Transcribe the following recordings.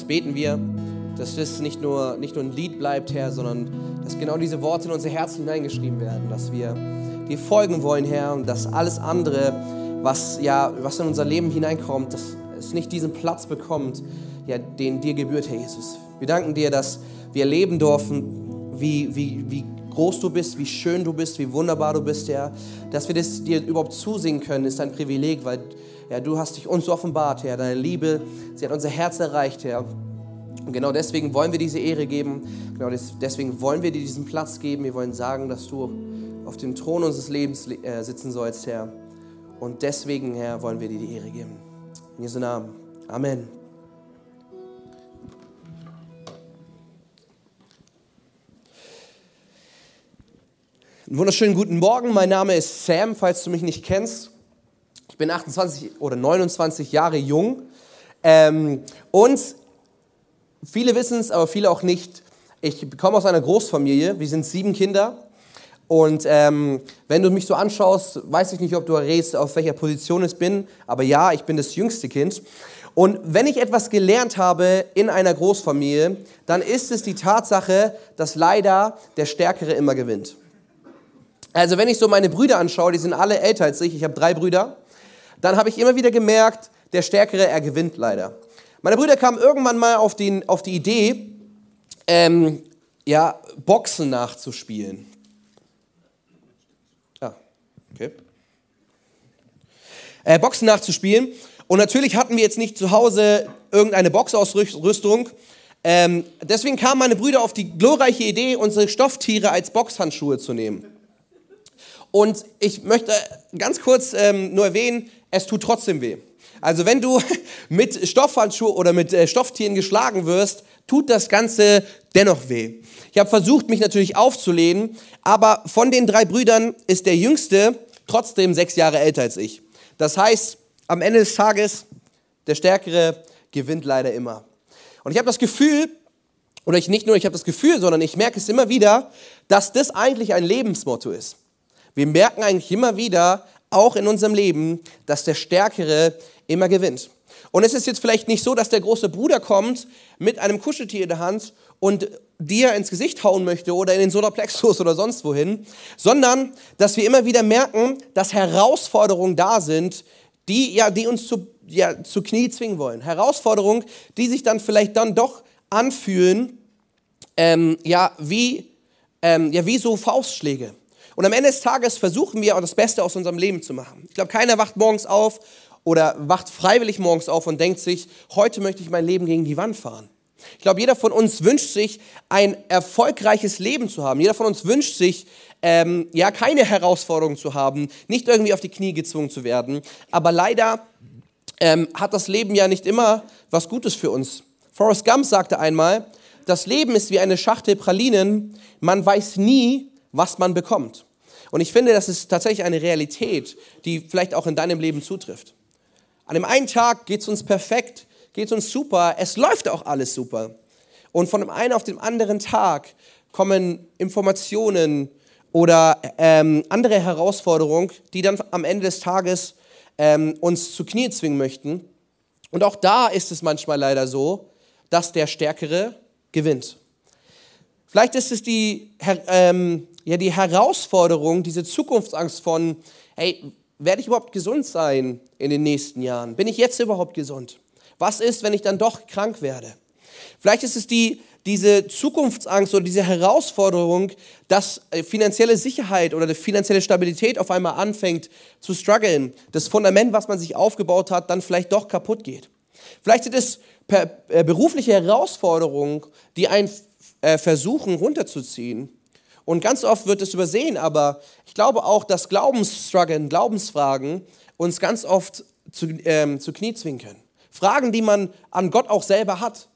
das beten wir, dass das nicht nur, nicht nur ein Lied bleibt, Herr, sondern dass genau diese Worte in unser Herz hineingeschrieben werden, dass wir dir folgen wollen, Herr, und dass alles andere, was, ja, was in unser Leben hineinkommt, dass es nicht diesen Platz bekommt, ja, den dir gebührt, Herr Jesus. Wir danken dir, dass wir erleben dürfen, wie, wie, wie groß du bist, wie schön du bist, wie wunderbar du bist, Herr. Dass wir das dir überhaupt zusingen können, ist ein Privileg, weil ja, du hast dich uns offenbart, Herr. Deine Liebe, sie hat unser Herz erreicht, Herr. Und genau deswegen wollen wir diese Ehre geben. Genau deswegen wollen wir dir diesen Platz geben. Wir wollen sagen, dass du auf dem Thron unseres Lebens äh, sitzen sollst, Herr. Und deswegen, Herr, wollen wir dir die Ehre geben. In Jesu Namen. Amen. Einen wunderschönen guten Morgen. Mein Name ist Sam, falls du mich nicht kennst. Bin 28 oder 29 Jahre jung. Ähm, und viele wissen es, aber viele auch nicht. Ich komme aus einer Großfamilie. Wir sind sieben Kinder. Und ähm, wenn du mich so anschaust, weiß ich nicht, ob du errätst, auf welcher Position ich bin. Aber ja, ich bin das jüngste Kind. Und wenn ich etwas gelernt habe in einer Großfamilie, dann ist es die Tatsache, dass leider der Stärkere immer gewinnt. Also wenn ich so meine Brüder anschaue, die sind alle älter als ich, ich habe drei Brüder, dann habe ich immer wieder gemerkt, der Stärkere, er gewinnt leider. Meine Brüder kamen irgendwann mal auf, den, auf die Idee, ähm, ja, Boxen nachzuspielen. Ah, okay. Äh, Boxen nachzuspielen. Und natürlich hatten wir jetzt nicht zu Hause irgendeine Boxausrüstung. Ähm, deswegen kamen meine Brüder auf die glorreiche Idee, unsere Stofftiere als Boxhandschuhe zu nehmen. Und ich möchte ganz kurz ähm, nur erwähnen, es tut trotzdem weh. Also wenn du mit Stoffhandschuhen oder mit äh, Stofftieren geschlagen wirst, tut das Ganze dennoch weh. Ich habe versucht, mich natürlich aufzulehnen, aber von den drei Brüdern ist der jüngste trotzdem sechs Jahre älter als ich. Das heißt, am Ende des Tages, der Stärkere gewinnt leider immer. Und ich habe das Gefühl, oder ich nicht nur ich habe das Gefühl, sondern ich merke es immer wieder, dass das eigentlich ein Lebensmotto ist. Wir merken eigentlich immer wieder, auch in unserem Leben, dass der Stärkere immer gewinnt. Und es ist jetzt vielleicht nicht so, dass der große Bruder kommt mit einem Kuscheltier in der Hand und dir ins Gesicht hauen möchte oder in den Solarplexus oder sonst wohin, sondern dass wir immer wieder merken, dass Herausforderungen da sind, die, ja, die uns zu, ja, zu Knie zwingen wollen. Herausforderungen, die sich dann vielleicht dann doch anfühlen, ähm, ja, wie, ähm, ja, wie so Faustschläge. Und am Ende des Tages versuchen wir auch das Beste aus unserem Leben zu machen. Ich glaube, keiner wacht morgens auf oder wacht freiwillig morgens auf und denkt sich, heute möchte ich mein Leben gegen die Wand fahren. Ich glaube, jeder von uns wünscht sich, ein erfolgreiches Leben zu haben. Jeder von uns wünscht sich, ähm, ja, keine Herausforderungen zu haben, nicht irgendwie auf die Knie gezwungen zu werden. Aber leider ähm, hat das Leben ja nicht immer was Gutes für uns. Forrest Gump sagte einmal, das Leben ist wie eine Schachtel Pralinen, man weiß nie, was man bekommt. Und ich finde, das ist tatsächlich eine Realität, die vielleicht auch in deinem Leben zutrifft. An dem einen Tag geht es uns perfekt, geht es uns super, es läuft auch alles super. Und von dem einen auf den anderen Tag kommen Informationen oder ähm, andere Herausforderungen, die dann am Ende des Tages ähm, uns zu Knie zwingen möchten. Und auch da ist es manchmal leider so, dass der Stärkere gewinnt. Vielleicht ist es die, ähm, ja, die Herausforderung, diese Zukunftsangst von, hey, werde ich überhaupt gesund sein in den nächsten Jahren? Bin ich jetzt überhaupt gesund? Was ist, wenn ich dann doch krank werde? Vielleicht ist es die, diese Zukunftsangst oder diese Herausforderung, dass äh, finanzielle Sicherheit oder die finanzielle Stabilität auf einmal anfängt zu strugglen. Das Fundament, was man sich aufgebaut hat, dann vielleicht doch kaputt geht. Vielleicht sind es äh, berufliche Herausforderungen, die einen äh, versuchen runterzuziehen. Und ganz oft wird es übersehen, aber ich glaube auch, dass Glaubensstruggeln, Glaubensfragen uns ganz oft zu, ähm, zu Knie zwingen können. Fragen, die man an Gott auch selber hat.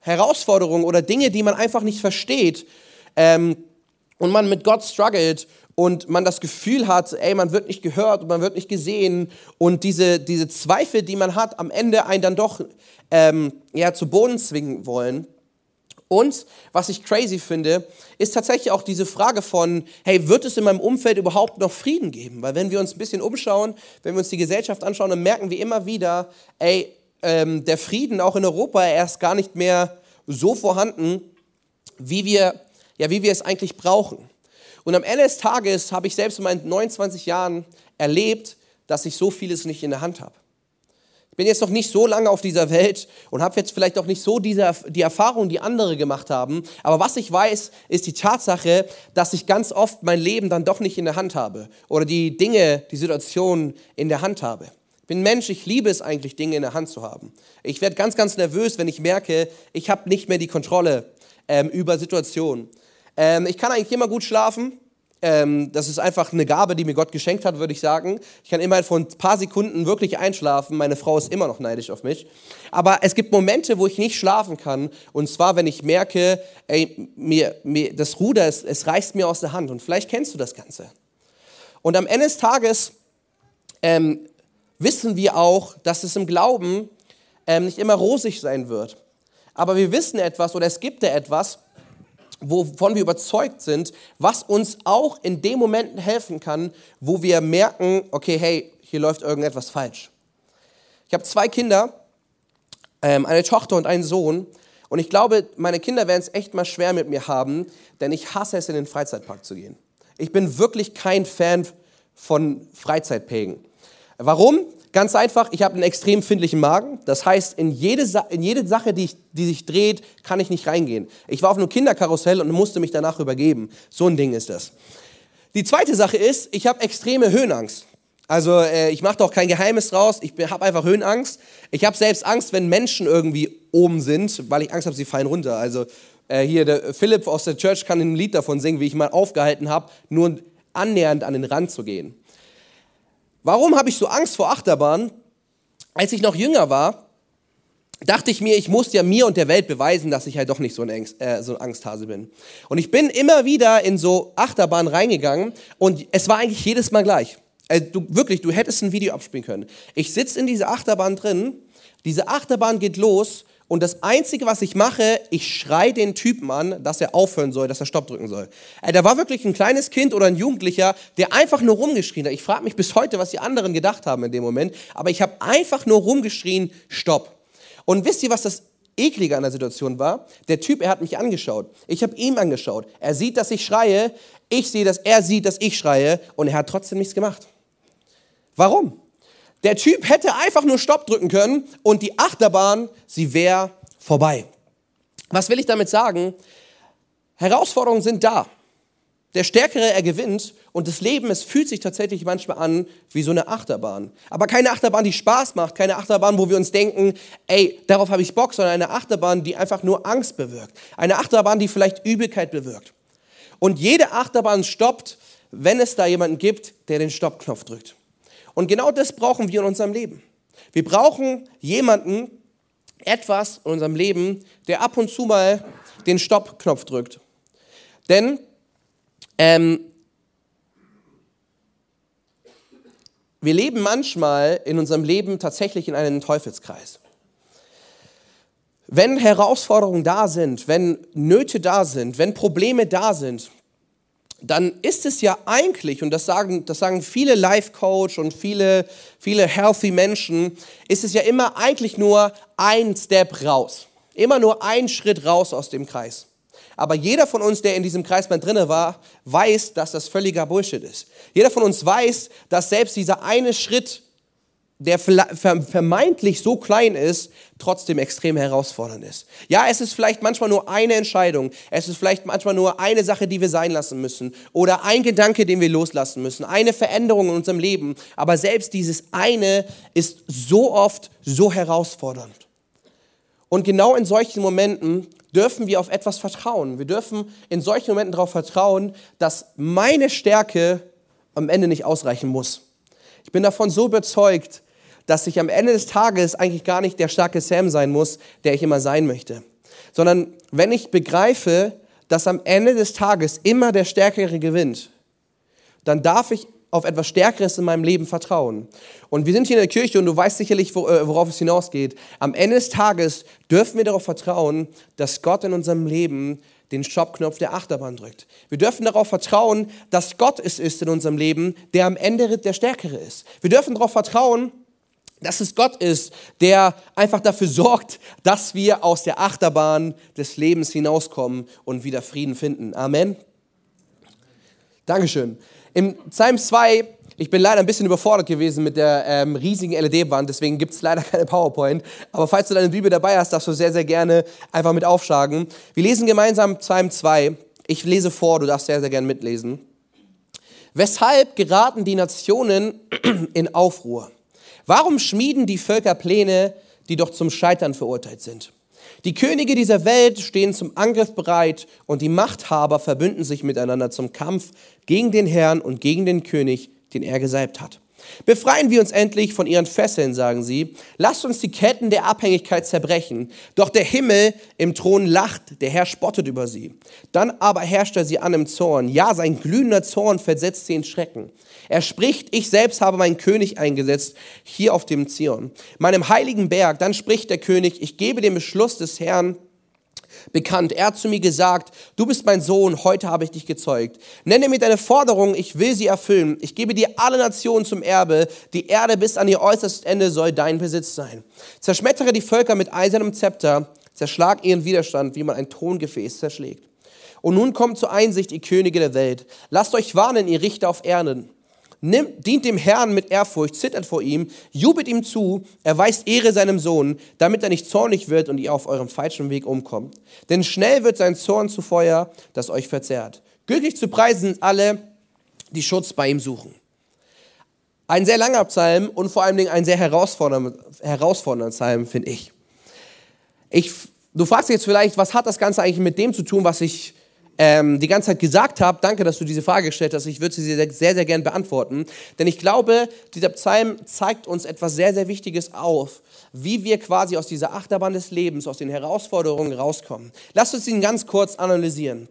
Herausforderungen oder Dinge, die man einfach nicht versteht. Ähm, und man mit Gott struggelt und man das Gefühl hat, ey, man wird nicht gehört und man wird nicht gesehen und diese, diese Zweifel, die man hat, am Ende einen dann doch ähm, ja, zu Boden zwingen wollen. Und was ich crazy finde, ist tatsächlich auch diese Frage von, hey, wird es in meinem Umfeld überhaupt noch Frieden geben? Weil wenn wir uns ein bisschen umschauen, wenn wir uns die Gesellschaft anschauen, dann merken wir immer wieder, ey, ähm, der Frieden auch in Europa erst gar nicht mehr so vorhanden, wie wir, ja, wie wir es eigentlich brauchen. Und am Ende des Tages habe ich selbst in meinen 29 Jahren erlebt, dass ich so vieles nicht in der Hand habe. Ich bin jetzt noch nicht so lange auf dieser Welt und habe jetzt vielleicht auch nicht so diese, die Erfahrung, die andere gemacht haben. Aber was ich weiß, ist die Tatsache, dass ich ganz oft mein Leben dann doch nicht in der Hand habe oder die Dinge, die Situationen in der Hand habe. Ich bin Mensch, ich liebe es eigentlich, Dinge in der Hand zu haben. Ich werde ganz, ganz nervös, wenn ich merke, ich habe nicht mehr die Kontrolle ähm, über Situationen. Ähm, ich kann eigentlich immer gut schlafen, ähm, das ist einfach eine Gabe, die mir Gott geschenkt hat, würde ich sagen. Ich kann immer von ein paar Sekunden wirklich einschlafen. Meine Frau ist immer noch neidisch auf mich. Aber es gibt Momente, wo ich nicht schlafen kann. Und zwar, wenn ich merke, ey, mir, mir, das Ruder, es, es reißt mir aus der Hand. Und vielleicht kennst du das Ganze. Und am Ende des Tages ähm, wissen wir auch, dass es im Glauben ähm, nicht immer rosig sein wird. Aber wir wissen etwas oder es gibt da etwas, wovon wir überzeugt sind, was uns auch in den Momenten helfen kann, wo wir merken, okay, hey, hier läuft irgendetwas falsch. Ich habe zwei Kinder, ähm, eine Tochter und einen Sohn. Und ich glaube, meine Kinder werden es echt mal schwer mit mir haben, denn ich hasse es, in den Freizeitpark zu gehen. Ich bin wirklich kein Fan von Freizeitpägen. Warum? Ganz einfach, ich habe einen extrem empfindlichen Magen. Das heißt, in jede, Sa in jede Sache, die, ich, die sich dreht, kann ich nicht reingehen. Ich war auf einem Kinderkarussell und musste mich danach übergeben. So ein Ding ist das. Die zweite Sache ist, ich habe extreme Höhenangst. Also äh, ich mache doch kein Geheimnis draus, ich habe einfach Höhenangst. Ich habe selbst Angst, wenn Menschen irgendwie oben sind, weil ich Angst habe, sie fallen runter. Also äh, hier, der Philipp aus der Church kann ein Lied davon singen, wie ich mal aufgehalten habe, nur annähernd an den Rand zu gehen. Warum habe ich so Angst vor Achterbahnen? Als ich noch jünger war, dachte ich mir, ich muss ja mir und der Welt beweisen, dass ich halt doch nicht so ein, Angst, äh, so ein Angsthase bin. Und ich bin immer wieder in so Achterbahnen reingegangen und es war eigentlich jedes Mal gleich. Also du, wirklich, du hättest ein Video abspielen können. Ich sitze in dieser Achterbahn drin, diese Achterbahn geht los und das Einzige, was ich mache, ich schreie den Typen an, dass er aufhören soll, dass er Stopp drücken soll. Äh, da war wirklich ein kleines Kind oder ein Jugendlicher, der einfach nur rumgeschrien hat. Ich frage mich bis heute, was die anderen gedacht haben in dem Moment. Aber ich habe einfach nur rumgeschrien, Stopp. Und wisst ihr, was das Eklige an der Situation war? Der Typ, er hat mich angeschaut. Ich habe ihm angeschaut. Er sieht, dass ich schreie. Ich sehe, dass er sieht, dass ich schreie. Und er hat trotzdem nichts gemacht. Warum? Der Typ hätte einfach nur Stopp drücken können und die Achterbahn, sie wäre vorbei. Was will ich damit sagen? Herausforderungen sind da. Der Stärkere, er gewinnt und das Leben, es fühlt sich tatsächlich manchmal an wie so eine Achterbahn. Aber keine Achterbahn, die Spaß macht, keine Achterbahn, wo wir uns denken, ey, darauf habe ich Bock, sondern eine Achterbahn, die einfach nur Angst bewirkt. Eine Achterbahn, die vielleicht Übelkeit bewirkt. Und jede Achterbahn stoppt, wenn es da jemanden gibt, der den Stoppknopf drückt. Und genau das brauchen wir in unserem Leben. Wir brauchen jemanden, etwas in unserem Leben, der ab und zu mal den Stoppknopf drückt. Denn ähm, wir leben manchmal in unserem Leben tatsächlich in einem Teufelskreis. Wenn Herausforderungen da sind, wenn Nöte da sind, wenn Probleme da sind, dann ist es ja eigentlich, und das sagen, das sagen viele Life Coach und viele, viele healthy Menschen, ist es ja immer eigentlich nur ein Step raus. Immer nur ein Schritt raus aus dem Kreis. Aber jeder von uns, der in diesem Kreis mal drinne war, weiß, dass das völliger Bullshit ist. Jeder von uns weiß, dass selbst dieser eine Schritt der vermeintlich so klein ist, trotzdem extrem herausfordernd ist. Ja, es ist vielleicht manchmal nur eine Entscheidung, es ist vielleicht manchmal nur eine Sache, die wir sein lassen müssen oder ein Gedanke, den wir loslassen müssen, eine Veränderung in unserem Leben, aber selbst dieses eine ist so oft so herausfordernd. Und genau in solchen Momenten dürfen wir auf etwas vertrauen. Wir dürfen in solchen Momenten darauf vertrauen, dass meine Stärke am Ende nicht ausreichen muss. Ich bin davon so überzeugt, dass ich am Ende des Tages eigentlich gar nicht der starke Sam sein muss, der ich immer sein möchte. Sondern wenn ich begreife, dass am Ende des Tages immer der Stärkere gewinnt, dann darf ich auf etwas Stärkeres in meinem Leben vertrauen. Und wir sind hier in der Kirche und du weißt sicherlich, äh, worauf es hinausgeht. Am Ende des Tages dürfen wir darauf vertrauen, dass Gott in unserem Leben den Stoppknopf der Achterbahn drückt. Wir dürfen darauf vertrauen, dass Gott es ist in unserem Leben, der am Ende der Stärkere ist. Wir dürfen darauf vertrauen, dass es Gott ist, der einfach dafür sorgt, dass wir aus der Achterbahn des Lebens hinauskommen und wieder Frieden finden. Amen. Dankeschön. Im Psalm 2, ich bin leider ein bisschen überfordert gewesen mit der ähm, riesigen LED-Wand, deswegen gibt es leider keine PowerPoint. Aber falls du deine Bibel dabei hast, darfst du sehr, sehr gerne einfach mit aufschlagen. Wir lesen gemeinsam Psalm 2. Ich lese vor, du darfst sehr, sehr gerne mitlesen. Weshalb geraten die Nationen in Aufruhr? Warum schmieden die Völker Pläne, die doch zum Scheitern verurteilt sind? Die Könige dieser Welt stehen zum Angriff bereit und die Machthaber verbünden sich miteinander zum Kampf gegen den Herrn und gegen den König, den er gesalbt hat. Befreien wir uns endlich von ihren Fesseln, sagen sie. Lasst uns die Ketten der Abhängigkeit zerbrechen. Doch der Himmel im Thron lacht, der Herr spottet über sie. Dann aber herrscht er sie an im Zorn. Ja, sein glühender Zorn versetzt sie in Schrecken. Er spricht, ich selbst habe meinen König eingesetzt, hier auf dem Zion, meinem heiligen Berg. Dann spricht der König, ich gebe den Beschluss des Herrn bekannt. Er hat zu mir gesagt, du bist mein Sohn, heute habe ich dich gezeugt. Nenne mir deine Forderungen, ich will sie erfüllen. Ich gebe dir alle Nationen zum Erbe. Die Erde bis an ihr äußerstes Ende soll dein Besitz sein. Zerschmettere die Völker mit eisernem Zepter, zerschlag ihren Widerstand, wie man ein Tongefäß zerschlägt. Und nun kommt zur Einsicht, ihr Könige der Welt. Lasst euch warnen, ihr Richter auf Erden. Nimmt, dient dem Herrn mit Ehrfurcht, zittert vor ihm, jubelt ihm zu, erweist Ehre seinem Sohn, damit er nicht zornig wird und ihr auf eurem falschen Weg umkommt. Denn schnell wird sein Zorn zu Feuer, das euch verzehrt. Glücklich zu preisen sind alle, die Schutz bei ihm suchen. Ein sehr langer Psalm und vor allen Dingen ein sehr herausfordernder, herausfordernder Psalm, finde ich. ich. Du fragst dich jetzt vielleicht, was hat das Ganze eigentlich mit dem zu tun, was ich ähm, die ganze Zeit gesagt habe, danke, dass du diese Frage gestellt hast, ich würde sie sehr, sehr, sehr gern beantworten, denn ich glaube, dieser Psalm zeigt uns etwas sehr, sehr Wichtiges auf, wie wir quasi aus dieser Achterbahn des Lebens, aus den Herausforderungen rauskommen. Lass uns ihn ganz kurz analysieren.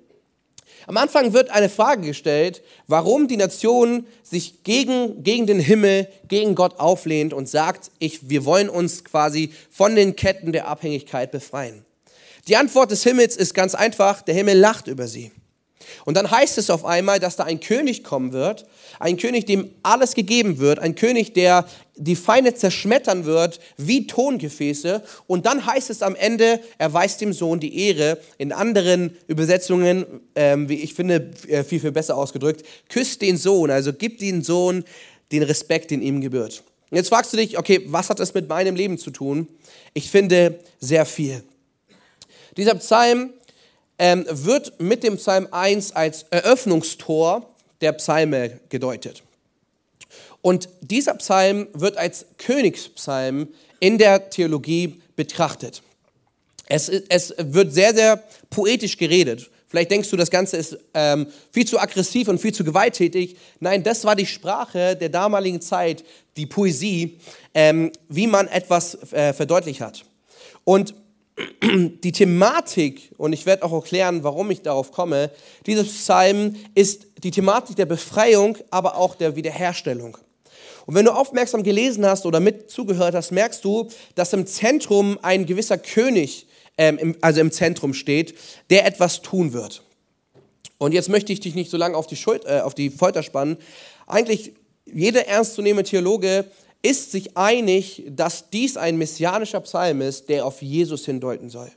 Am Anfang wird eine Frage gestellt, warum die Nation sich gegen, gegen den Himmel, gegen Gott auflehnt und sagt, ich, wir wollen uns quasi von den Ketten der Abhängigkeit befreien. Die Antwort des Himmels ist ganz einfach, der Himmel lacht über sie. Und dann heißt es auf einmal, dass da ein König kommen wird, ein König, dem alles gegeben wird, ein König, der die Feinde zerschmettern wird wie Tongefäße. Und dann heißt es am Ende, er weist dem Sohn die Ehre. In anderen Übersetzungen, ähm, wie ich finde, äh, viel, viel besser ausgedrückt, küsst den Sohn, also gibt den Sohn den Respekt, den ihm gebührt. Jetzt fragst du dich, okay, was hat das mit meinem Leben zu tun? Ich finde sehr viel. Dieser Psalm ähm, wird mit dem Psalm 1 als Eröffnungstor der Psalme gedeutet. Und dieser Psalm wird als Königspsalm in der Theologie betrachtet. Es, es wird sehr, sehr poetisch geredet. Vielleicht denkst du, das Ganze ist ähm, viel zu aggressiv und viel zu gewalttätig. Nein, das war die Sprache der damaligen Zeit, die Poesie, ähm, wie man etwas äh, verdeutlicht hat. Und die Thematik, und ich werde auch erklären, warum ich darauf komme, dieses Psalm ist die Thematik der Befreiung, aber auch der Wiederherstellung. Und wenn du aufmerksam gelesen hast oder mit zugehört hast, merkst du, dass im Zentrum ein gewisser König, ähm, im, also im Zentrum steht, der etwas tun wird. Und jetzt möchte ich dich nicht so lange auf die, Schuld, äh, auf die Folter spannen. Eigentlich jeder ernstzunehmende Theologe ist sich einig, dass dies ein messianischer Psalm ist, der auf Jesus hindeuten soll.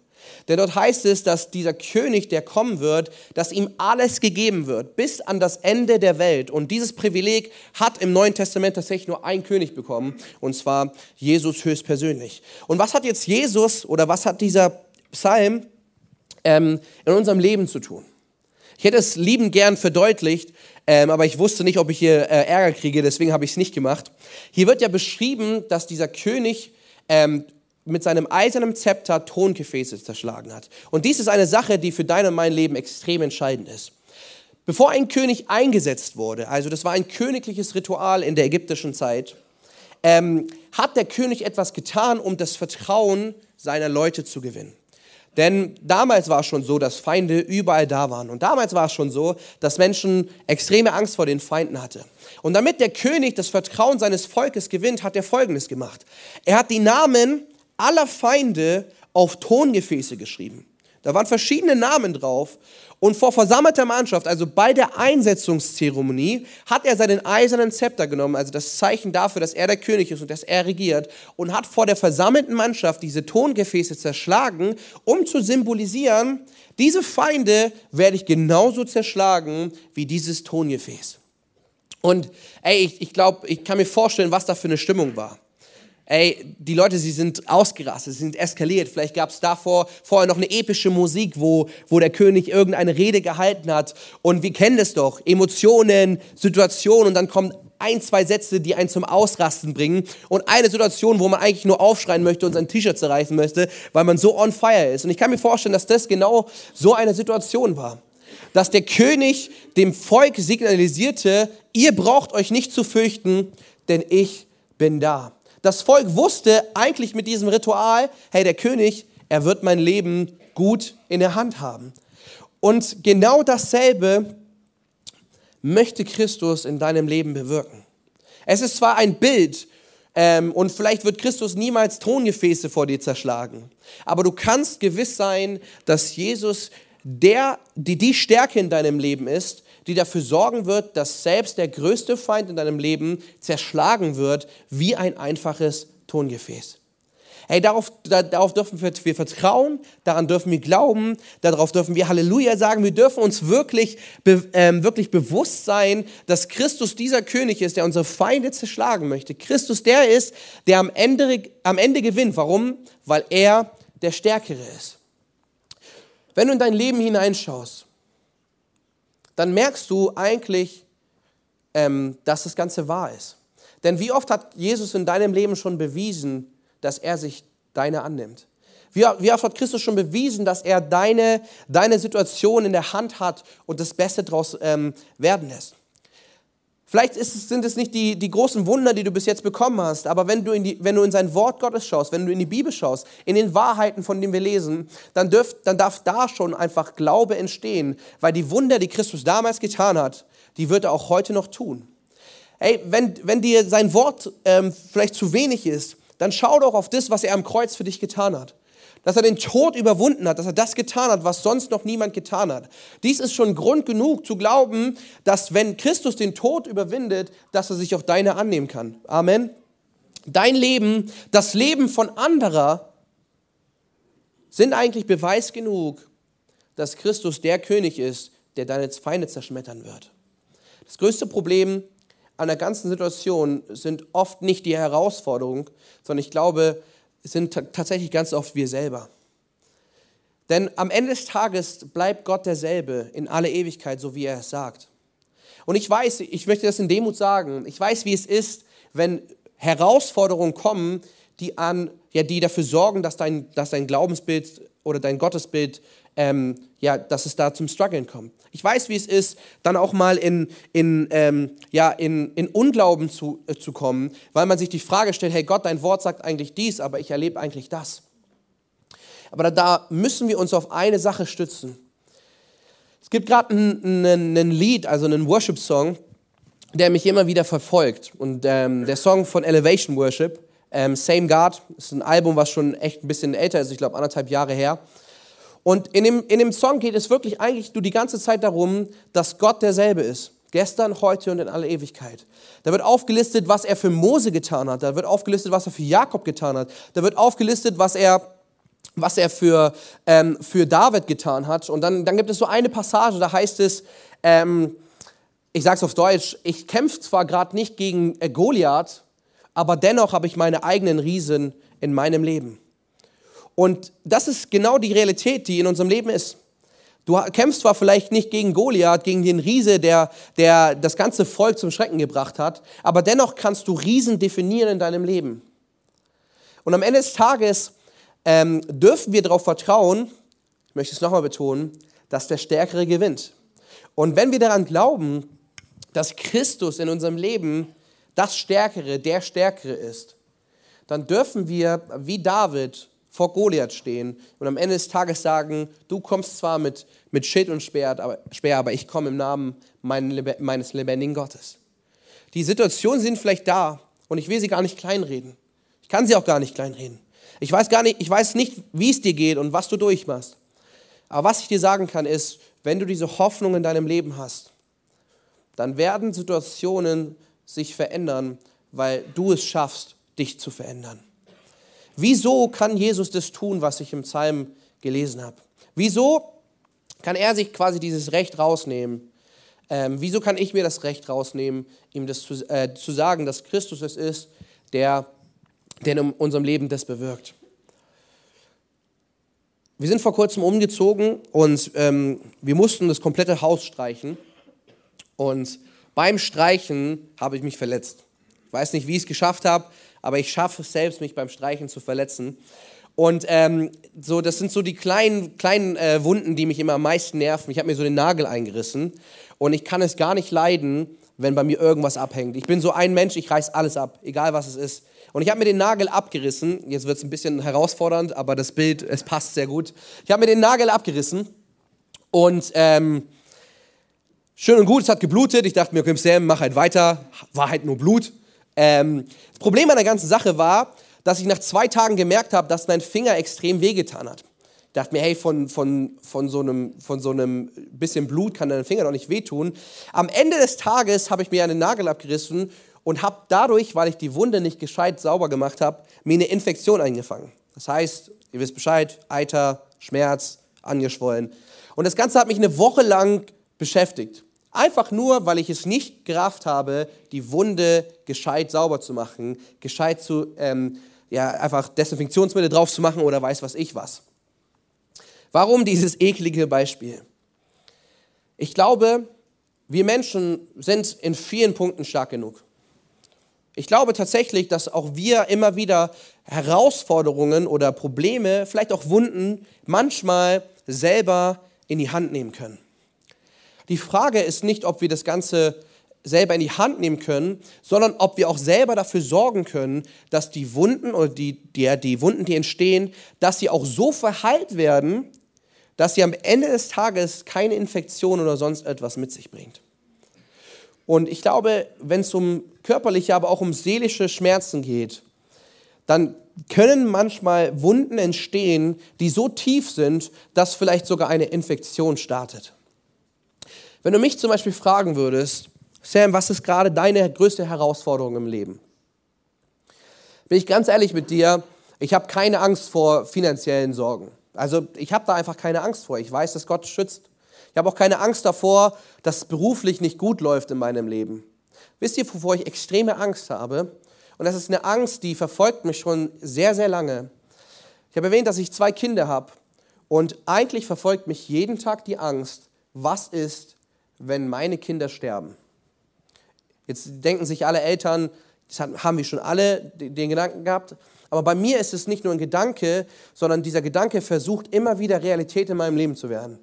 Denn dort heißt es, dass dieser König, der kommen wird, dass ihm alles gegeben wird, bis an das Ende der Welt. Und dieses Privileg hat im Neuen Testament tatsächlich nur ein König bekommen, und zwar Jesus höchstpersönlich. Und was hat jetzt Jesus oder was hat dieser Psalm ähm, in unserem Leben zu tun? Ich hätte es liebend gern verdeutlicht, ähm, aber ich wusste nicht, ob ich hier äh, Ärger kriege, deswegen habe ich es nicht gemacht. Hier wird ja beschrieben, dass dieser König ähm, mit seinem eisernen Zepter Tongefäße zerschlagen hat. Und dies ist eine Sache, die für dein und mein Leben extrem entscheidend ist. Bevor ein König eingesetzt wurde, also das war ein königliches Ritual in der ägyptischen Zeit, ähm, hat der König etwas getan, um das Vertrauen seiner Leute zu gewinnen. Denn damals war es schon so, dass Feinde überall da waren. Und damals war es schon so, dass Menschen extreme Angst vor den Feinden hatten. Und damit der König das Vertrauen seines Volkes gewinnt, hat er Folgendes gemacht. Er hat die Namen aller Feinde auf Tongefäße geschrieben. Da waren verschiedene Namen drauf. Und vor versammelter Mannschaft, also bei der Einsetzungszeremonie, hat er seinen eisernen Zepter genommen, also das Zeichen dafür, dass er der König ist und dass er regiert, und hat vor der versammelten Mannschaft diese Tongefäße zerschlagen, um zu symbolisieren, diese Feinde werde ich genauso zerschlagen wie dieses Tongefäß. Und ey, ich, ich glaube, ich kann mir vorstellen, was da für eine Stimmung war. Ey, die Leute, sie sind ausgerastet, sie sind eskaliert. Vielleicht gab es davor vorher noch eine epische Musik, wo, wo der König irgendeine Rede gehalten hat. Und wir kennen das doch. Emotionen, Situationen und dann kommen ein, zwei Sätze, die einen zum Ausrasten bringen. Und eine Situation, wo man eigentlich nur aufschreien möchte und sein T-Shirt zerreißen möchte, weil man so on fire ist. Und ich kann mir vorstellen, dass das genau so eine Situation war. Dass der König dem Volk signalisierte, ihr braucht euch nicht zu fürchten, denn ich bin da. Das Volk wusste eigentlich mit diesem Ritual, hey, der König, er wird mein Leben gut in der Hand haben. Und genau dasselbe möchte Christus in deinem Leben bewirken. Es ist zwar ein Bild, ähm, und vielleicht wird Christus niemals Tongefäße vor dir zerschlagen. Aber du kannst gewiss sein, dass Jesus der, die, die Stärke in deinem Leben ist, die dafür sorgen wird, dass selbst der größte Feind in deinem Leben zerschlagen wird wie ein einfaches Tongefäß. Hey, darauf, darauf dürfen wir, wir, vertrauen, daran dürfen wir glauben, darauf dürfen wir Halleluja sagen. Wir dürfen uns wirklich, be, ähm, wirklich bewusst sein, dass Christus dieser König ist, der unsere Feinde zerschlagen möchte. Christus der ist, der am Ende, am Ende gewinnt. Warum? Weil er der Stärkere ist. Wenn du in dein Leben hineinschaust, dann merkst du eigentlich, ähm, dass das Ganze wahr ist. Denn wie oft hat Jesus in deinem Leben schon bewiesen, dass er sich deine annimmt? Wie, wie oft hat Christus schon bewiesen, dass er deine, deine Situation in der Hand hat und das Beste daraus ähm, werden lässt? Vielleicht es, sind es nicht die, die großen Wunder, die du bis jetzt bekommen hast, aber wenn du, in die, wenn du in sein Wort Gottes schaust, wenn du in die Bibel schaust, in den Wahrheiten, von denen wir lesen, dann, dürf, dann darf da schon einfach Glaube entstehen, weil die Wunder, die Christus damals getan hat, die wird er auch heute noch tun. Ey, wenn, wenn dir sein Wort ähm, vielleicht zu wenig ist, dann schau doch auf das, was er am Kreuz für dich getan hat dass er den Tod überwunden hat, dass er das getan hat, was sonst noch niemand getan hat. Dies ist schon Grund genug zu glauben, dass wenn Christus den Tod überwindet, dass er sich auch deine annehmen kann. Amen. Dein Leben, das Leben von anderer sind eigentlich Beweis genug, dass Christus der König ist, der deine Feinde zerschmettern wird. Das größte Problem an der ganzen Situation sind oft nicht die Herausforderungen, sondern ich glaube, sind tatsächlich ganz oft wir selber. Denn am Ende des Tages bleibt Gott derselbe in alle Ewigkeit, so wie er es sagt. Und ich weiß, ich möchte das in Demut sagen, ich weiß, wie es ist, wenn Herausforderungen kommen, die, an, ja, die dafür sorgen, dass dein, dass dein Glaubensbild oder dein Gottesbild ähm, ja, dass es da zum Struggeln kommt. Ich weiß, wie es ist, dann auch mal in, in, ähm, ja, in, in Unglauben zu, äh, zu kommen, weil man sich die Frage stellt, hey Gott, dein Wort sagt eigentlich dies, aber ich erlebe eigentlich das. Aber da, da müssen wir uns auf eine Sache stützen. Es gibt gerade ein, Lied, also einen Worship-Song, der mich immer wieder verfolgt. Und ähm, der Song von Elevation Worship, ähm, Same God, ist ein Album, was schon echt ein bisschen älter ist, ich glaube anderthalb Jahre her. Und in dem, in dem Song geht es wirklich eigentlich du die ganze Zeit darum, dass Gott derselbe ist. Gestern, heute und in aller Ewigkeit. Da wird aufgelistet, was er für Mose getan hat. Da wird aufgelistet, was er für Jakob getan hat. Da wird aufgelistet, was er, was er für, ähm, für David getan hat. Und dann, dann gibt es so eine Passage, da heißt es, ähm, ich sage es auf Deutsch, ich kämpfe zwar gerade nicht gegen äh, Goliath, aber dennoch habe ich meine eigenen Riesen in meinem Leben. Und das ist genau die Realität, die in unserem Leben ist. Du kämpfst zwar vielleicht nicht gegen Goliath, gegen den Riese, der, der das ganze Volk zum Schrecken gebracht hat, aber dennoch kannst du Riesen definieren in deinem Leben. Und am Ende des Tages ähm, dürfen wir darauf vertrauen, ich möchte es nochmal betonen, dass der Stärkere gewinnt. Und wenn wir daran glauben, dass Christus in unserem Leben das Stärkere, der Stärkere ist, dann dürfen wir, wie David, vor Goliath stehen und am Ende des Tages sagen, du kommst zwar mit, mit Schild und Speer, aber, Speer, aber ich komme im Namen meines lebendigen Gottes. Die Situationen sind vielleicht da und ich will sie gar nicht kleinreden. Ich kann sie auch gar nicht kleinreden. Ich weiß gar nicht, ich weiß nicht, wie es dir geht und was du durchmachst. Aber was ich dir sagen kann, ist, wenn du diese Hoffnung in deinem Leben hast, dann werden Situationen sich verändern, weil du es schaffst, dich zu verändern. Wieso kann Jesus das tun, was ich im Psalm gelesen habe? Wieso kann er sich quasi dieses Recht rausnehmen? Ähm, wieso kann ich mir das Recht rausnehmen, ihm das zu, äh, zu sagen, dass Christus es ist, der, der in unserem Leben das bewirkt? Wir sind vor kurzem umgezogen und ähm, wir mussten das komplette Haus streichen. Und beim Streichen habe ich mich verletzt. Ich weiß nicht, wie ich es geschafft habe, aber ich schaffe es selbst, mich beim Streichen zu verletzen. Und ähm, so, das sind so die kleinen, kleinen äh, Wunden, die mich immer am meisten nerven. Ich habe mir so den Nagel eingerissen und ich kann es gar nicht leiden, wenn bei mir irgendwas abhängt. Ich bin so ein Mensch, ich reiß alles ab, egal was es ist. Und ich habe mir den Nagel abgerissen. Jetzt wird es ein bisschen herausfordernd, aber das Bild, es passt sehr gut. Ich habe mir den Nagel abgerissen und ähm, schön und gut, es hat geblutet. Ich dachte mir, okay, Sam, mach halt weiter. War halt nur Blut. Ähm, das Problem an der ganzen Sache war, dass ich nach zwei Tagen gemerkt habe, dass mein Finger extrem wehgetan hat. Ich dachte mir, hey, von, von, von, so einem, von so einem bisschen Blut kann dein Finger doch nicht wehtun. Am Ende des Tages habe ich mir einen Nagel abgerissen und habe dadurch, weil ich die Wunde nicht gescheit sauber gemacht habe, mir eine Infektion eingefangen. Das heißt, ihr wisst Bescheid, Eiter, Schmerz, angeschwollen. Und das Ganze hat mich eine Woche lang beschäftigt. Einfach nur, weil ich es nicht gerafft habe, die Wunde gescheit sauber zu machen, gescheit zu, ähm, ja, einfach Desinfektionsmittel drauf zu machen oder weiß was ich was. Warum dieses eklige Beispiel? Ich glaube, wir Menschen sind in vielen Punkten stark genug. Ich glaube tatsächlich, dass auch wir immer wieder Herausforderungen oder Probleme, vielleicht auch Wunden, manchmal selber in die Hand nehmen können. Die Frage ist nicht, ob wir das Ganze selber in die Hand nehmen können, sondern ob wir auch selber dafür sorgen können, dass die Wunden oder die, die, die Wunden, die entstehen, dass sie auch so verheilt werden, dass sie am Ende des Tages keine Infektion oder sonst etwas mit sich bringt. Und ich glaube, wenn es um körperliche, aber auch um seelische Schmerzen geht, dann können manchmal Wunden entstehen, die so tief sind, dass vielleicht sogar eine Infektion startet. Wenn du mich zum Beispiel fragen würdest, Sam, was ist gerade deine größte Herausforderung im Leben? Bin ich ganz ehrlich mit dir, ich habe keine Angst vor finanziellen Sorgen. Also ich habe da einfach keine Angst vor. Ich weiß, dass Gott schützt. Ich habe auch keine Angst davor, dass es beruflich nicht gut läuft in meinem Leben. Wisst ihr, wovor ich extreme Angst habe? Und das ist eine Angst, die verfolgt mich schon sehr, sehr lange. Ich habe erwähnt, dass ich zwei Kinder habe. Und eigentlich verfolgt mich jeden Tag die Angst, was ist, wenn meine Kinder sterben? Jetzt denken sich alle Eltern, das haben wir schon alle den Gedanken gehabt. Aber bei mir ist es nicht nur ein Gedanke, sondern dieser Gedanke versucht immer wieder Realität in meinem Leben zu werden.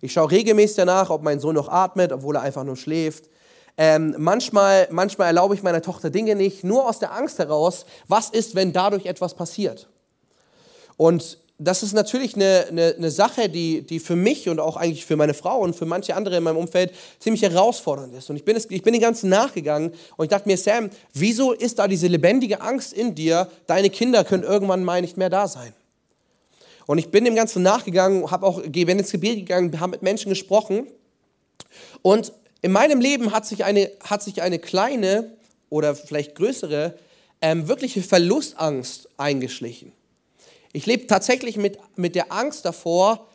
Ich schaue regelmäßig danach, ob mein Sohn noch atmet, obwohl er einfach nur schläft. Ähm, manchmal, manchmal erlaube ich meiner Tochter Dinge nicht, nur aus der Angst heraus, was ist, wenn dadurch etwas passiert. Und das ist natürlich eine, eine, eine, Sache, die, die für mich und auch eigentlich für meine Frau und für manche andere in meinem Umfeld ziemlich herausfordernd ist. Und ich bin, es, ich bin den Ganzen nachgegangen und ich dachte mir, Sam, wieso ist da diese lebendige Angst in dir, deine Kinder können irgendwann mal nicht mehr da sein? Und ich bin dem Ganzen nachgegangen, habe auch bin ins Gebet gegangen, habe mit Menschen gesprochen. Und in meinem Leben hat sich eine, hat sich eine kleine oder vielleicht größere ähm, wirkliche Verlustangst eingeschlichen. Ich lebe tatsächlich mit, mit der Angst davor,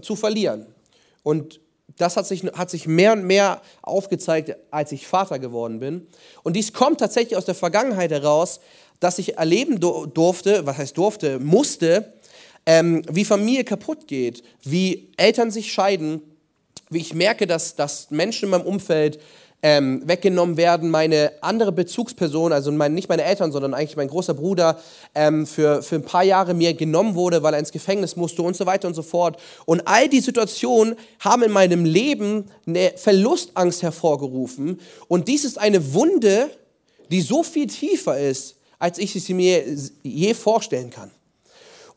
zu verlieren. Und das hat sich, hat sich mehr und mehr aufgezeigt, als ich Vater geworden bin. Und dies kommt tatsächlich aus der Vergangenheit heraus, dass ich erleben durfte, was heißt durfte, musste, ähm, wie Familie kaputt geht, wie Eltern sich scheiden, wie ich merke, dass, dass Menschen in meinem Umfeld ähm, weggenommen werden, meine andere Bezugsperson, also mein, nicht meine Eltern, sondern eigentlich mein großer Bruder, ähm, für, für ein paar Jahre mir genommen wurde, weil er ins Gefängnis musste und so weiter und so fort. Und all die Situationen haben in meinem Leben eine Verlustangst hervorgerufen. Und dies ist eine Wunde, die so viel tiefer ist, als ich sie mir je vorstellen kann.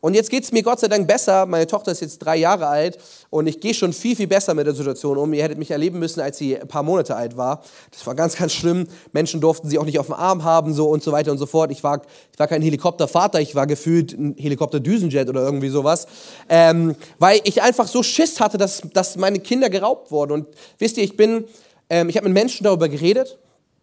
Und jetzt geht es mir Gott sei Dank besser. Meine Tochter ist jetzt drei Jahre alt und ich gehe schon viel, viel besser mit der Situation um. Ihr hättet mich erleben müssen, als sie ein paar Monate alt war. Das war ganz, ganz schlimm. Menschen durften sie auch nicht auf dem Arm haben so und so weiter und so fort. Ich war, ich war kein Helikoptervater, ich war gefühlt ein Helikopterdüsenjet oder irgendwie sowas. Ähm, weil ich einfach so Schiss hatte, dass, dass meine Kinder geraubt wurden. Und wisst ihr, ich bin, ähm, ich habe mit Menschen darüber geredet.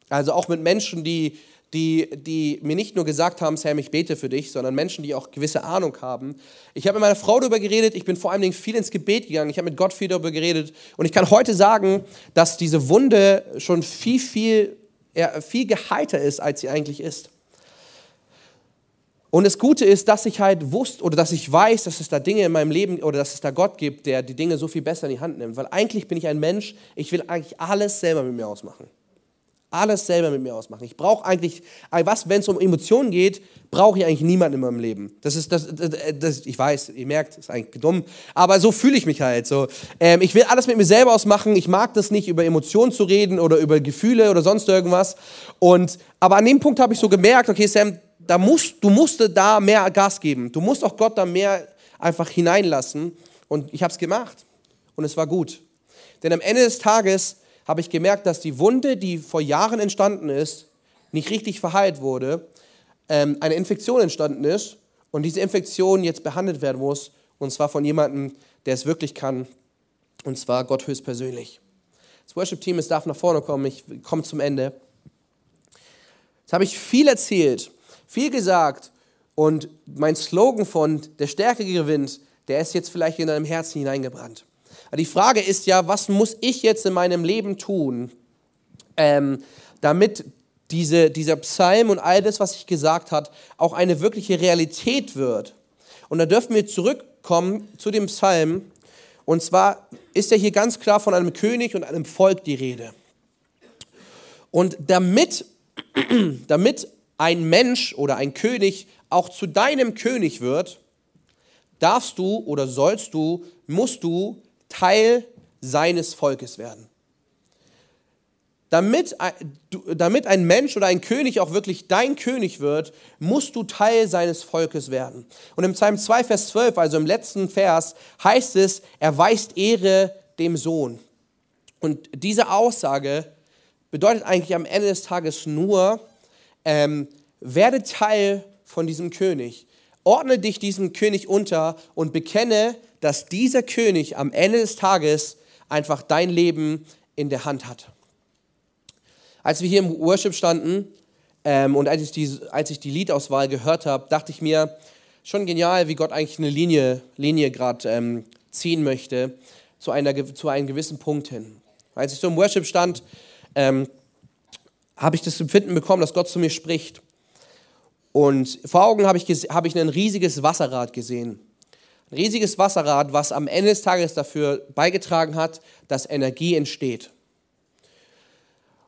Also auch mit Menschen, die die, die mir nicht nur gesagt haben, Sam, ich bete für dich, sondern Menschen, die auch gewisse Ahnung haben. Ich habe mit meiner Frau darüber geredet, ich bin vor allen Dingen viel ins Gebet gegangen, ich habe mit Gott viel darüber geredet und ich kann heute sagen, dass diese Wunde schon viel, viel, ja, viel geheiter ist, als sie eigentlich ist. Und das Gute ist, dass ich halt wusste oder dass ich weiß, dass es da Dinge in meinem Leben oder dass es da Gott gibt, der die Dinge so viel besser in die Hand nimmt. Weil eigentlich bin ich ein Mensch, ich will eigentlich alles selber mit mir ausmachen alles selber mit mir ausmachen. Ich brauche eigentlich, was, wenn es um Emotionen geht, brauche ich eigentlich niemanden in meinem Leben. Das ist, das, das, das ich weiß, ihr merkt, ist eigentlich dumm, aber so fühle ich mich halt. So, ähm, ich will alles mit mir selber ausmachen. Ich mag das nicht, über Emotionen zu reden oder über Gefühle oder sonst irgendwas. Und, aber an dem Punkt habe ich so gemerkt, okay, Sam, da musst, du musst da mehr Gas geben. Du musst auch Gott da mehr einfach hineinlassen. Und ich habe es gemacht. Und es war gut. Denn am Ende des Tages habe ich gemerkt, dass die Wunde, die vor Jahren entstanden ist, nicht richtig verheilt wurde, ähm, eine Infektion entstanden ist und diese Infektion jetzt behandelt werden muss, und zwar von jemandem, der es wirklich kann, und zwar Gott höchstpersönlich. Das Worship-Team, es darf nach vorne kommen, ich komme zum Ende. Jetzt habe ich viel erzählt, viel gesagt und mein Slogan von der Stärke gewinnt, der ist jetzt vielleicht in deinem Herzen hineingebrannt. Die Frage ist ja, was muss ich jetzt in meinem Leben tun, ähm, damit diese, dieser Psalm und all das, was ich gesagt habe, auch eine wirkliche Realität wird. Und da dürfen wir zurückkommen zu dem Psalm. Und zwar ist ja hier ganz klar von einem König und einem Volk die Rede. Und damit, damit ein Mensch oder ein König auch zu deinem König wird, darfst du oder sollst du, musst du Teil seines Volkes werden. Damit, ein Mensch oder ein König auch wirklich dein König wird, musst du Teil seines Volkes werden. Und im Psalm 2, Vers 12, also im letzten Vers, heißt es, er weist Ehre dem Sohn. Und diese Aussage bedeutet eigentlich am Ende des Tages nur, ähm, werde Teil von diesem König. Ordne dich diesem König unter und bekenne, dass dieser König am Ende des Tages einfach dein Leben in der Hand hat. Als wir hier im Worship standen ähm, und als ich, die, als ich die Liedauswahl gehört habe, dachte ich mir, schon genial, wie Gott eigentlich eine Linie, Linie gerade ähm, ziehen möchte zu, einer, zu einem gewissen Punkt hin. Als ich so im Worship stand, ähm, habe ich das Empfinden bekommen, dass Gott zu mir spricht. Und vor Augen habe ich, hab ich ein riesiges Wasserrad gesehen. Ein riesiges Wasserrad, was am Ende des Tages dafür beigetragen hat, dass Energie entsteht.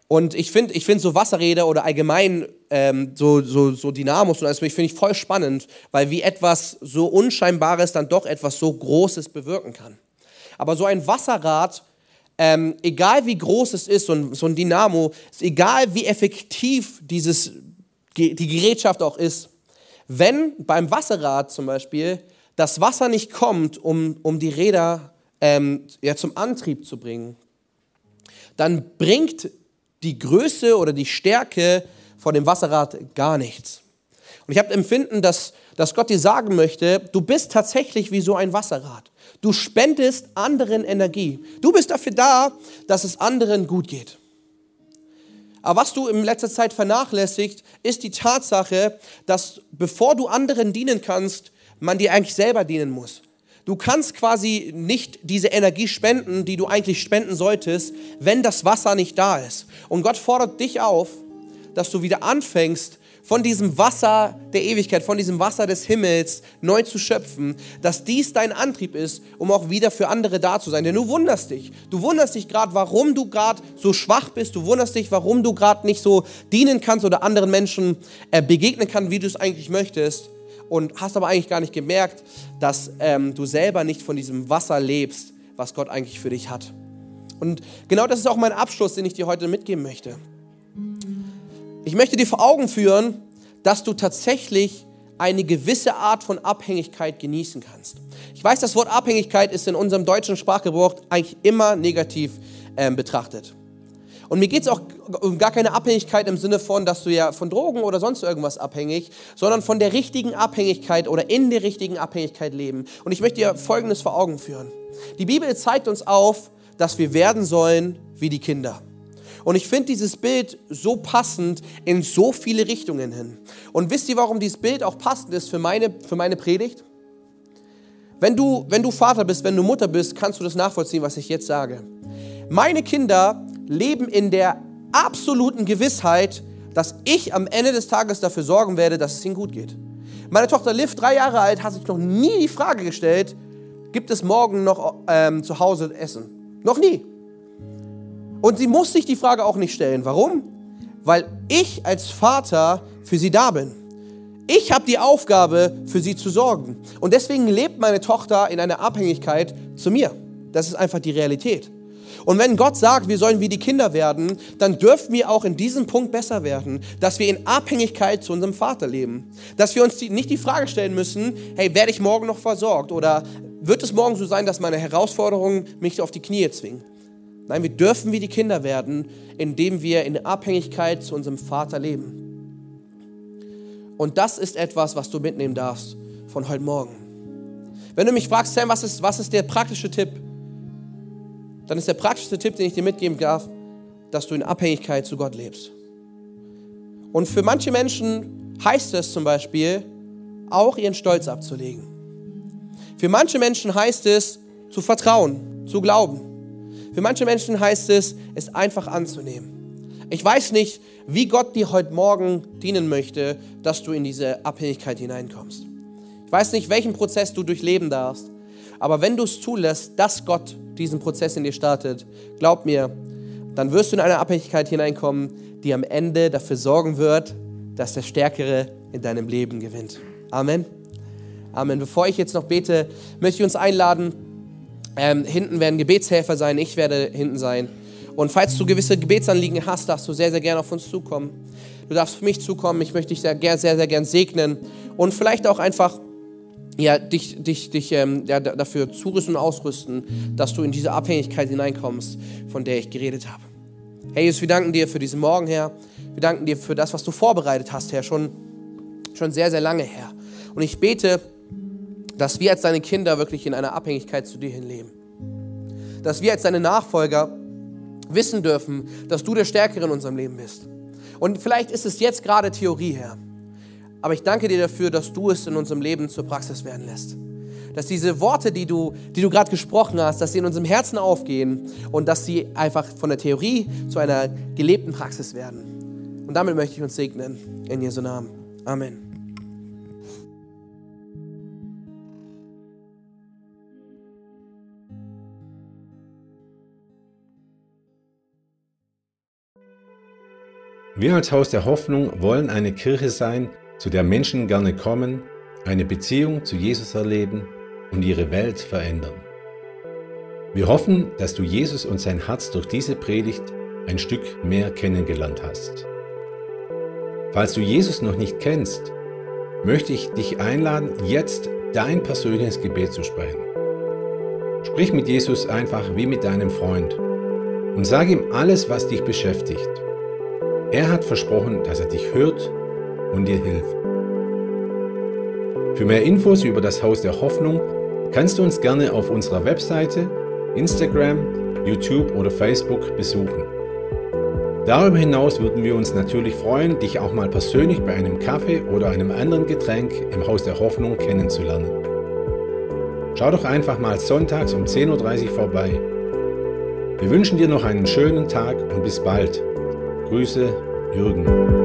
Und ich finde ich find so Wasserräder oder allgemein ähm, so, so, so Dynamos und alles finde ich voll spannend, weil wie etwas so Unscheinbares dann doch etwas so Großes bewirken kann. Aber so ein Wasserrad, ähm, egal wie groß es ist, so ein, so ein Dynamo, egal wie effektiv dieses, die Gerätschaft auch ist, wenn beim Wasserrad zum Beispiel das Wasser nicht kommt, um, um die Räder ähm, ja, zum Antrieb zu bringen, dann bringt die Größe oder die Stärke von dem Wasserrad gar nichts. Und ich habe Empfinden, dass, dass Gott dir sagen möchte, du bist tatsächlich wie so ein Wasserrad. Du spendest anderen Energie. Du bist dafür da, dass es anderen gut geht. Aber was du in letzter Zeit vernachlässigt, ist die Tatsache, dass bevor du anderen dienen kannst, man dir eigentlich selber dienen muss. Du kannst quasi nicht diese Energie spenden, die du eigentlich spenden solltest, wenn das Wasser nicht da ist. Und Gott fordert dich auf, dass du wieder anfängst, von diesem Wasser der Ewigkeit, von diesem Wasser des Himmels neu zu schöpfen, dass dies dein Antrieb ist, um auch wieder für andere da zu sein. Denn du wunderst dich. Du wunderst dich gerade, warum du gerade so schwach bist. Du wunderst dich, warum du gerade nicht so dienen kannst oder anderen Menschen äh, begegnen kannst, wie du es eigentlich möchtest und hast aber eigentlich gar nicht gemerkt, dass ähm, du selber nicht von diesem Wasser lebst, was Gott eigentlich für dich hat. Und genau das ist auch mein Abschluss, den ich dir heute mitgeben möchte. Ich möchte dir vor Augen führen, dass du tatsächlich eine gewisse Art von Abhängigkeit genießen kannst. Ich weiß, das Wort Abhängigkeit ist in unserem deutschen Sprachgebrauch eigentlich immer negativ ähm, betrachtet. Und mir geht es auch um gar keine Abhängigkeit im Sinne von, dass du ja von Drogen oder sonst irgendwas abhängig, sondern von der richtigen Abhängigkeit oder in der richtigen Abhängigkeit leben. Und ich möchte dir Folgendes vor Augen führen. Die Bibel zeigt uns auf, dass wir werden sollen wie die Kinder. Und ich finde dieses Bild so passend in so viele Richtungen hin. Und wisst ihr, warum dieses Bild auch passend ist für meine, für meine Predigt? Wenn du, wenn du Vater bist, wenn du Mutter bist, kannst du das nachvollziehen, was ich jetzt sage. Meine Kinder leben in der absoluten Gewissheit, dass ich am Ende des Tages dafür sorgen werde, dass es ihnen gut geht. Meine Tochter Liv, drei Jahre alt, hat sich noch nie die Frage gestellt, gibt es morgen noch ähm, zu Hause Essen? Noch nie. Und sie muss sich die Frage auch nicht stellen. Warum? Weil ich als Vater für sie da bin. Ich habe die Aufgabe, für sie zu sorgen. Und deswegen lebt meine Tochter in einer Abhängigkeit zu mir. Das ist einfach die Realität. Und wenn Gott sagt, wir sollen wie die Kinder werden, dann dürfen wir auch in diesem Punkt besser werden, dass wir in Abhängigkeit zu unserem Vater leben. Dass wir uns die, nicht die Frage stellen müssen, hey, werde ich morgen noch versorgt? Oder wird es morgen so sein, dass meine Herausforderungen mich auf die Knie zwingen? Nein, wir dürfen wie die Kinder werden, indem wir in Abhängigkeit zu unserem Vater leben. Und das ist etwas, was du mitnehmen darfst von heute Morgen. Wenn du mich fragst, Sam, was ist, was ist der praktische Tipp? Dann ist der praktischste Tipp, den ich dir mitgeben darf, dass du in Abhängigkeit zu Gott lebst. Und für manche Menschen heißt es zum Beispiel, auch ihren Stolz abzulegen. Für manche Menschen heißt es, zu vertrauen, zu glauben. Für manche Menschen heißt es, es einfach anzunehmen. Ich weiß nicht, wie Gott dir heute Morgen dienen möchte, dass du in diese Abhängigkeit hineinkommst. Ich weiß nicht, welchen Prozess du durchleben darfst, aber wenn du es zulässt, dass Gott diesen Prozess in dir startet, glaub mir, dann wirst du in eine Abhängigkeit hineinkommen, die am Ende dafür sorgen wird, dass der Stärkere in deinem Leben gewinnt. Amen. Amen. Bevor ich jetzt noch bete, möchte ich uns einladen, ähm, hinten werden Gebetshelfer sein, ich werde hinten sein. Und falls du gewisse Gebetsanliegen hast, darfst du sehr, sehr gerne auf uns zukommen. Du darfst auf mich zukommen, ich möchte dich sehr, sehr, sehr gern segnen und vielleicht auch einfach ja, dich, dich, dich ähm, ja, dafür zurüsten und ausrüsten, dass du in diese Abhängigkeit hineinkommst, von der ich geredet habe. Herr Jesus, wir danken dir für diesen Morgen, Herr. Wir danken dir für das, was du vorbereitet hast, Herr, schon, schon sehr, sehr lange, Herr. Und ich bete, dass wir als deine Kinder wirklich in einer Abhängigkeit zu dir hinleben. Dass wir als deine Nachfolger wissen dürfen, dass du der Stärkere in unserem Leben bist. Und vielleicht ist es jetzt gerade Theorie, Herr. Aber ich danke dir dafür, dass du es in unserem Leben zur Praxis werden lässt. Dass diese Worte, die du, die du gerade gesprochen hast, dass sie in unserem Herzen aufgehen und dass sie einfach von der Theorie zu einer gelebten Praxis werden. Und damit möchte ich uns segnen. In Jesu Namen. Amen. Wir als Haus der Hoffnung wollen eine Kirche sein, zu der Menschen gerne kommen, eine Beziehung zu Jesus erleben und ihre Welt verändern. Wir hoffen, dass du Jesus und sein Herz durch diese Predigt ein Stück mehr kennengelernt hast. Falls du Jesus noch nicht kennst, möchte ich dich einladen, jetzt dein persönliches Gebet zu sprechen. Sprich mit Jesus einfach wie mit deinem Freund und sag ihm alles, was dich beschäftigt. Er hat versprochen, dass er dich hört und dir hilft. Für mehr Infos über das Haus der Hoffnung kannst du uns gerne auf unserer Webseite, Instagram, YouTube oder Facebook besuchen. Darüber hinaus würden wir uns natürlich freuen, dich auch mal persönlich bei einem Kaffee oder einem anderen Getränk im Haus der Hoffnung kennenzulernen. Schau doch einfach mal sonntags um 10.30 Uhr vorbei. Wir wünschen dir noch einen schönen Tag und bis bald. Grüße, Jürgen.